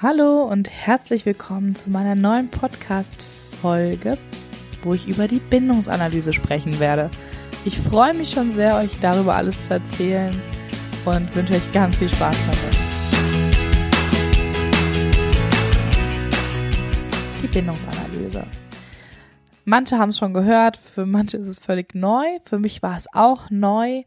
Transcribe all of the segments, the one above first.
Hallo und herzlich willkommen zu meiner neuen Podcast-Folge, wo ich über die Bindungsanalyse sprechen werde. Ich freue mich schon sehr, euch darüber alles zu erzählen und wünsche euch ganz viel Spaß dabei. Die Bindungsanalyse. Manche haben es schon gehört, für manche ist es völlig neu, für mich war es auch neu.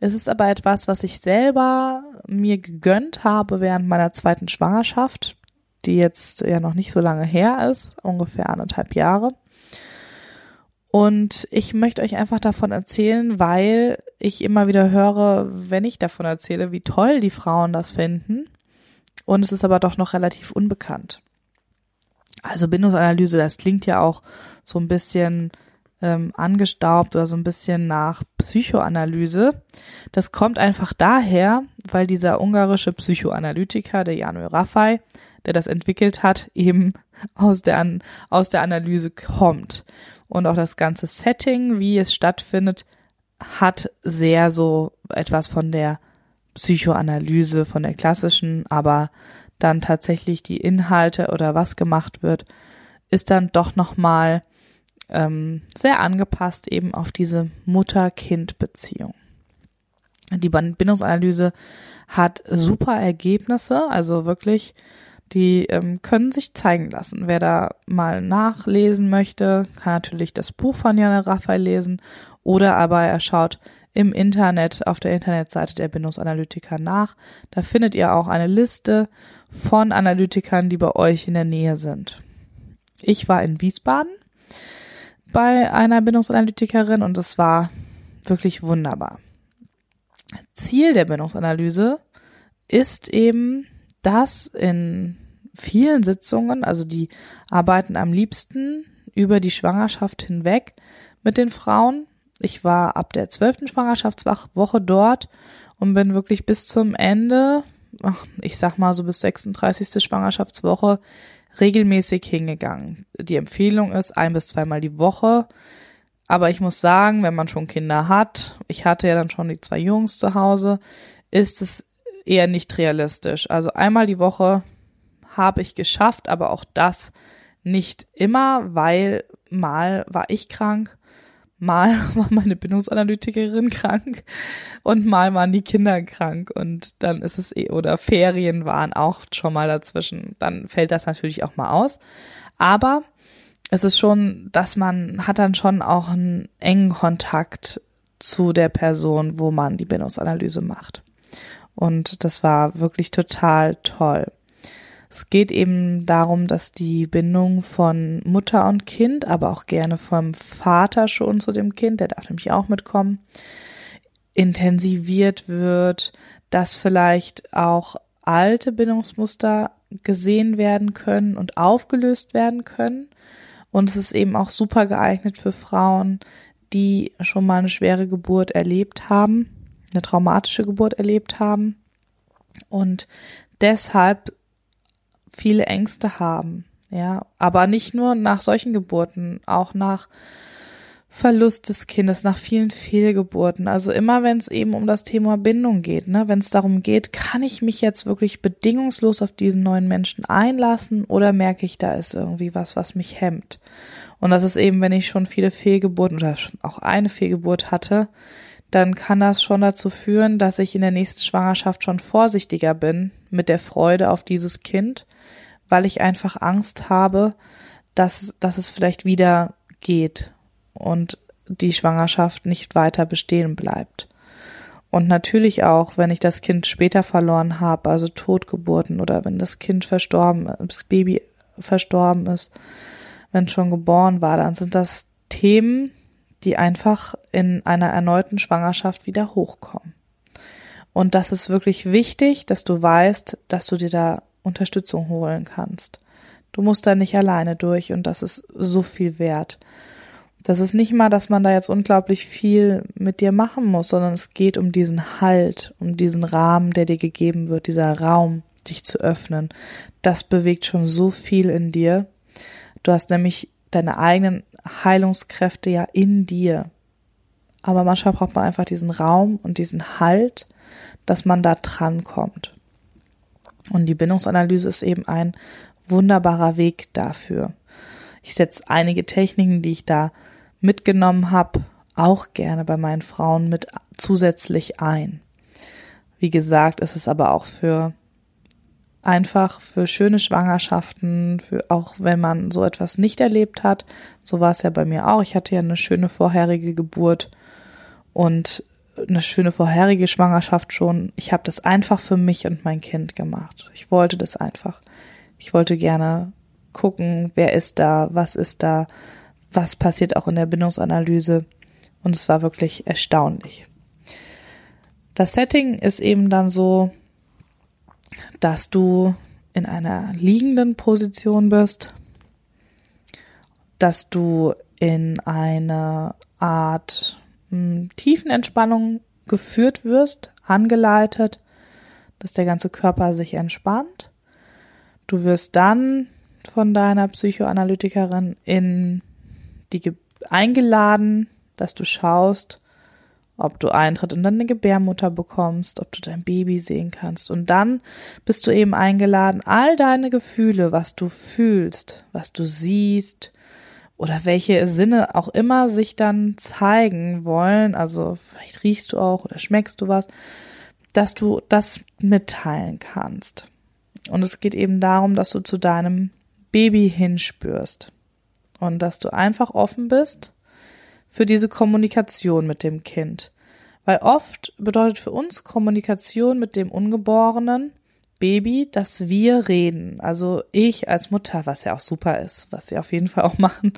Es ist aber etwas, was ich selber mir gegönnt habe während meiner zweiten Schwangerschaft, die jetzt ja noch nicht so lange her ist, ungefähr anderthalb Jahre. Und ich möchte euch einfach davon erzählen, weil ich immer wieder höre, wenn ich davon erzähle, wie toll die Frauen das finden. Und es ist aber doch noch relativ unbekannt. Also Bindungsanalyse, das klingt ja auch so ein bisschen ähm, angestaubt oder so ein bisschen nach Psychoanalyse. Das kommt einfach daher, weil dieser ungarische Psychoanalytiker, der Janu Raffai, der das entwickelt hat, eben aus der, aus der Analyse kommt. Und auch das ganze Setting, wie es stattfindet, hat sehr so etwas von der Psychoanalyse, von der klassischen, aber dann tatsächlich die Inhalte oder was gemacht wird, ist dann doch nochmal ähm, sehr angepasst eben auf diese Mutter-Kind-Beziehung. Die Bindungsanalyse hat super Ergebnisse, also wirklich, die ähm, können sich zeigen lassen. Wer da mal nachlesen möchte, kann natürlich das Buch von Janne Raphael lesen oder aber er schaut im Internet auf der Internetseite der Bindungsanalytiker nach. Da findet ihr auch eine Liste von Analytikern, die bei euch in der Nähe sind. Ich war in Wiesbaden bei einer Bindungsanalytikerin und es war wirklich wunderbar. Ziel der Bindungsanalyse ist eben, dass in vielen Sitzungen, also die arbeiten am liebsten über die Schwangerschaft hinweg mit den Frauen. Ich war ab der zwölften Schwangerschaftswoche dort und bin wirklich bis zum Ende, ich sag mal so bis 36. Schwangerschaftswoche regelmäßig hingegangen. Die Empfehlung ist ein bis zweimal die Woche. Aber ich muss sagen, wenn man schon Kinder hat, ich hatte ja dann schon die zwei Jungs zu Hause, ist es eher nicht realistisch. Also einmal die Woche habe ich geschafft, aber auch das nicht immer, weil mal war ich krank, mal war meine Bindungsanalytikerin krank und mal waren die Kinder krank und dann ist es eh, oder Ferien waren auch schon mal dazwischen. Dann fällt das natürlich auch mal aus. Aber es ist schon, dass man hat dann schon auch einen engen Kontakt zu der Person, wo man die Bindungsanalyse macht. Und das war wirklich total toll. Es geht eben darum, dass die Bindung von Mutter und Kind, aber auch gerne vom Vater schon zu dem Kind, der darf nämlich auch mitkommen, intensiviert wird, dass vielleicht auch alte Bindungsmuster gesehen werden können und aufgelöst werden können. Und es ist eben auch super geeignet für Frauen, die schon mal eine schwere Geburt erlebt haben, eine traumatische Geburt erlebt haben und deshalb viele Ängste haben. Ja, aber nicht nur nach solchen Geburten, auch nach Verlust des Kindes, nach vielen Fehlgeburten. Also immer, wenn es eben um das Thema Bindung geht, ne, wenn es darum geht, kann ich mich jetzt wirklich bedingungslos auf diesen neuen Menschen einlassen oder merke ich, da ist irgendwie was, was mich hemmt. Und das ist eben, wenn ich schon viele Fehlgeburten oder auch eine Fehlgeburt hatte, dann kann das schon dazu führen, dass ich in der nächsten Schwangerschaft schon vorsichtiger bin mit der Freude auf dieses Kind weil ich einfach Angst habe, dass, dass es vielleicht wieder geht und die Schwangerschaft nicht weiter bestehen bleibt. Und natürlich auch, wenn ich das Kind später verloren habe, also Totgeburten oder wenn das Kind verstorben, das Baby verstorben ist, wenn es schon geboren war, dann sind das Themen, die einfach in einer erneuten Schwangerschaft wieder hochkommen. Und das ist wirklich wichtig, dass du weißt, dass du dir da Unterstützung holen kannst. Du musst da nicht alleine durch und das ist so viel wert. Das ist nicht mal, dass man da jetzt unglaublich viel mit dir machen muss, sondern es geht um diesen Halt, um diesen Rahmen, der dir gegeben wird, dieser Raum, dich zu öffnen. Das bewegt schon so viel in dir. Du hast nämlich deine eigenen Heilungskräfte ja in dir. Aber manchmal braucht man einfach diesen Raum und diesen Halt, dass man da dran kommt. Und die Bindungsanalyse ist eben ein wunderbarer Weg dafür. Ich setze einige Techniken, die ich da mitgenommen habe, auch gerne bei meinen Frauen mit zusätzlich ein. Wie gesagt, ist es aber auch für einfach für schöne Schwangerschaften, für auch wenn man so etwas nicht erlebt hat. So war es ja bei mir auch. Ich hatte ja eine schöne vorherige Geburt und eine schöne vorherige Schwangerschaft schon. Ich habe das einfach für mich und mein Kind gemacht. Ich wollte das einfach. Ich wollte gerne gucken, wer ist da, was ist da, was passiert auch in der Bindungsanalyse. Und es war wirklich erstaunlich. Das Setting ist eben dann so, dass du in einer liegenden Position bist, dass du in eine Art hm, Tiefenentspannung geführt wirst, angeleitet, dass der ganze Körper sich entspannt. Du wirst dann von deiner Psychoanalytikerin in die eingeladen, dass du schaust, ob du Eintritt in deine Gebärmutter bekommst, ob du dein Baby sehen kannst. Und dann bist du eben eingeladen, all deine Gefühle, was du fühlst, was du siehst oder welche Sinne auch immer sich dann zeigen wollen, also vielleicht riechst du auch oder schmeckst du was, dass du das mitteilen kannst. Und es geht eben darum, dass du zu deinem Baby hinspürst und dass du einfach offen bist für diese Kommunikation mit dem Kind. Weil oft bedeutet für uns Kommunikation mit dem ungeborenen Baby, dass wir reden. Also ich als Mutter, was ja auch super ist, was ihr auf jeden Fall auch machen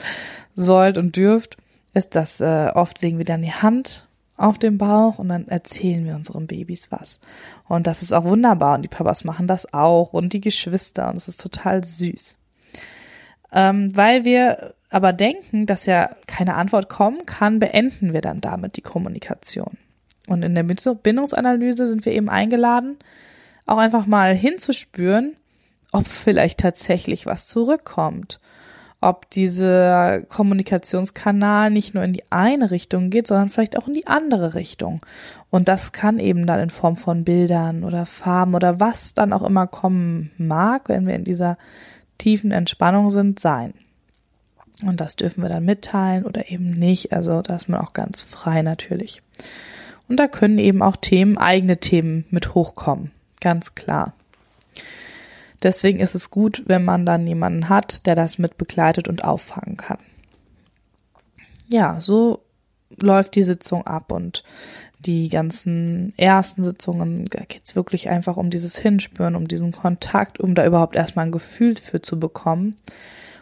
sollt und dürft, ist, dass äh, oft legen wir dann die Hand auf den Bauch und dann erzählen wir unseren Babys was. Und das ist auch wunderbar und die Papas machen das auch und die Geschwister und es ist total süß. Ähm, weil wir aber denken, dass ja keine Antwort kommen kann, beenden wir dann damit die Kommunikation. Und in der Bindungsanalyse sind wir eben eingeladen, auch einfach mal hinzuspüren, ob vielleicht tatsächlich was zurückkommt. Ob dieser Kommunikationskanal nicht nur in die eine Richtung geht, sondern vielleicht auch in die andere Richtung. Und das kann eben dann in Form von Bildern oder Farben oder was dann auch immer kommen mag, wenn wir in dieser tiefen Entspannung sind, sein. Und das dürfen wir dann mitteilen oder eben nicht. Also da ist man auch ganz frei natürlich. Und da können eben auch Themen, eigene Themen mit hochkommen. Ganz klar. Deswegen ist es gut, wenn man dann jemanden hat, der das mit begleitet und auffangen kann. Ja, so läuft die Sitzung ab und die ganzen ersten Sitzungen, da geht's wirklich einfach um dieses Hinspüren, um diesen Kontakt, um da überhaupt erstmal ein Gefühl für zu bekommen.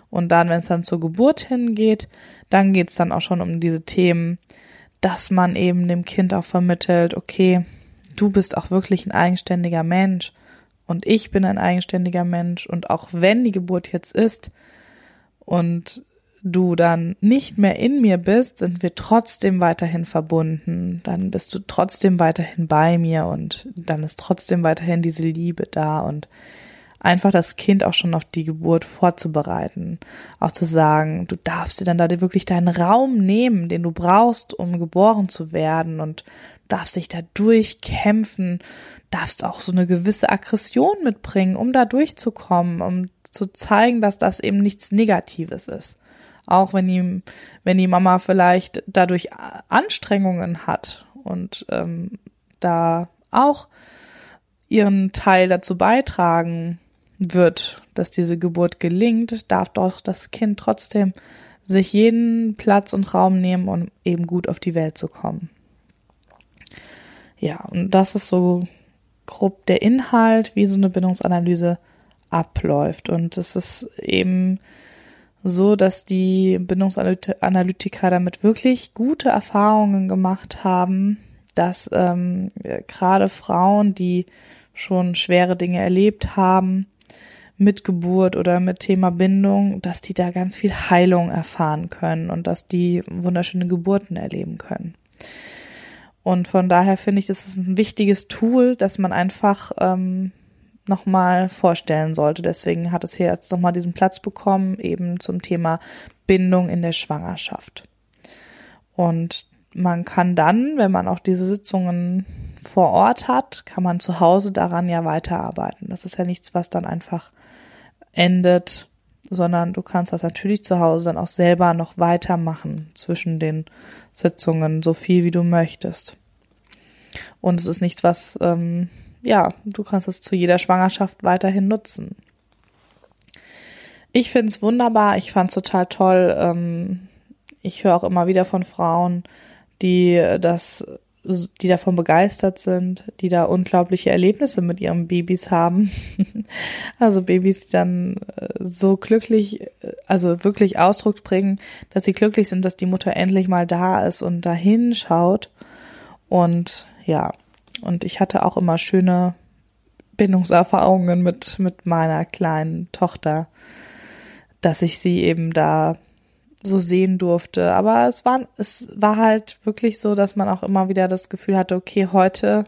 Und dann, wenn es dann zur Geburt hingeht, dann geht's dann auch schon um diese Themen, dass man eben dem Kind auch vermittelt, okay, du bist auch wirklich ein eigenständiger Mensch und ich bin ein eigenständiger Mensch und auch wenn die Geburt jetzt ist und du dann nicht mehr in mir bist, sind wir trotzdem weiterhin verbunden. Dann bist du trotzdem weiterhin bei mir und dann ist trotzdem weiterhin diese Liebe da und einfach das Kind auch schon auf die Geburt vorzubereiten. Auch zu sagen, du darfst dir dann da wirklich deinen Raum nehmen, den du brauchst, um geboren zu werden und darfst dich da durchkämpfen, darfst auch so eine gewisse Aggression mitbringen, um da durchzukommen, um zu zeigen, dass das eben nichts Negatives ist. Auch wenn die, wenn die Mama vielleicht dadurch Anstrengungen hat und ähm, da auch ihren Teil dazu beitragen wird, dass diese Geburt gelingt, darf doch das Kind trotzdem sich jeden Platz und Raum nehmen, um eben gut auf die Welt zu kommen. Ja, und das ist so grob der Inhalt, wie so eine Bindungsanalyse abläuft. Und es ist eben so, dass die Bindungsanalytiker damit wirklich gute Erfahrungen gemacht haben, dass ähm, gerade Frauen, die schon schwere Dinge erlebt haben, mit Geburt oder mit Thema Bindung, dass die da ganz viel Heilung erfahren können und dass die wunderschöne Geburten erleben können. Und von daher finde ich, das ist ein wichtiges Tool, das man einfach ähm, nochmal vorstellen sollte. Deswegen hat es hier jetzt nochmal diesen Platz bekommen, eben zum Thema Bindung in der Schwangerschaft. Und man kann dann, wenn man auch diese Sitzungen vor Ort hat, kann man zu Hause daran ja weiterarbeiten. Das ist ja nichts, was dann einfach endet, sondern du kannst das natürlich zu Hause dann auch selber noch weitermachen zwischen den Sitzungen, so viel wie du möchtest. Und es ist nichts, was, ähm, ja, du kannst es zu jeder Schwangerschaft weiterhin nutzen. Ich finde es wunderbar, ich fand es total toll. Ähm, ich höre auch immer wieder von Frauen, die das die davon begeistert sind, die da unglaubliche Erlebnisse mit ihren Babys haben. also Babys, die dann äh, so glücklich, äh, also wirklich Ausdruck bringen, dass sie glücklich sind, dass die Mutter endlich mal da ist und dahin schaut. Und ja, und ich hatte auch immer schöne Bindungserfahrungen mit, mit meiner kleinen Tochter, dass ich sie eben da so sehen durfte. Aber es war, es war halt wirklich so, dass man auch immer wieder das Gefühl hatte, okay, heute,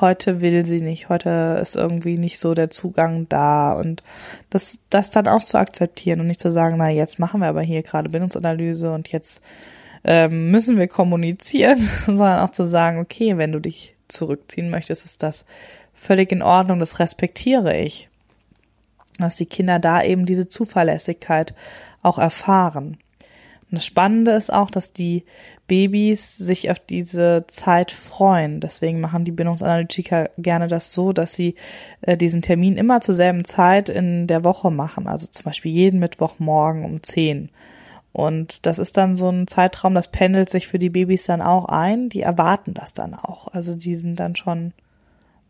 heute will sie nicht, heute ist irgendwie nicht so der Zugang da und das, das dann auch zu akzeptieren und nicht zu sagen, na, jetzt machen wir aber hier gerade Bindungsanalyse und jetzt ähm, müssen wir kommunizieren, sondern auch zu sagen, okay, wenn du dich zurückziehen möchtest, ist das völlig in Ordnung, das respektiere ich. Dass die Kinder da eben diese Zuverlässigkeit auch erfahren. Und das Spannende ist auch, dass die Babys sich auf diese Zeit freuen. Deswegen machen die Bindungsanalytiker gerne das so, dass sie äh, diesen Termin immer zur selben Zeit in der Woche machen. Also zum Beispiel jeden Mittwochmorgen um 10. Und das ist dann so ein Zeitraum, das pendelt sich für die Babys dann auch ein. Die erwarten das dann auch. Also die sind dann schon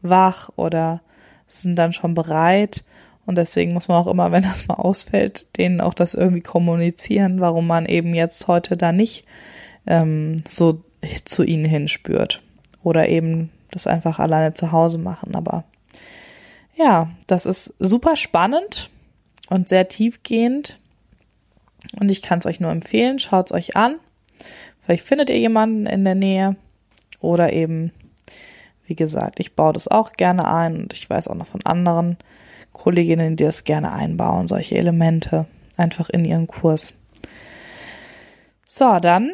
wach oder sind dann schon bereit und deswegen muss man auch immer, wenn das mal ausfällt, denen auch das irgendwie kommunizieren, warum man eben jetzt heute da nicht ähm, so zu ihnen hinspürt. Oder eben das einfach alleine zu Hause machen. Aber ja, das ist super spannend und sehr tiefgehend. Und ich kann es euch nur empfehlen, schaut es euch an. Vielleicht findet ihr jemanden in der Nähe. Oder eben, wie gesagt, ich baue das auch gerne ein und ich weiß auch noch von anderen Kolleginnen, die das gerne einbauen, solche Elemente einfach in ihren Kurs. So, dann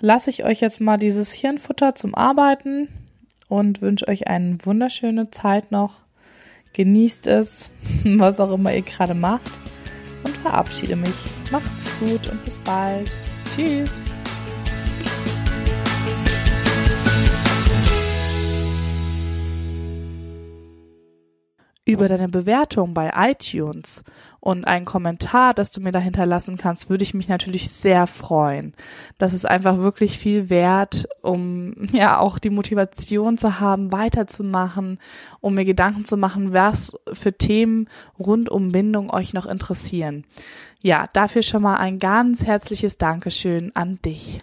lasse ich euch jetzt mal dieses Hirnfutter zum Arbeiten und wünsche euch eine wunderschöne Zeit noch. Genießt es, was auch immer ihr gerade macht und verabschiede mich. Macht's gut und bis bald. Tschüss. Über deine Bewertung bei iTunes und einen Kommentar, das du mir da hinterlassen kannst, würde ich mich natürlich sehr freuen. Das ist einfach wirklich viel wert, um ja auch die Motivation zu haben, weiterzumachen, um mir Gedanken zu machen, was für Themen rund um Bindung euch noch interessieren. Ja, dafür schon mal ein ganz herzliches Dankeschön an dich.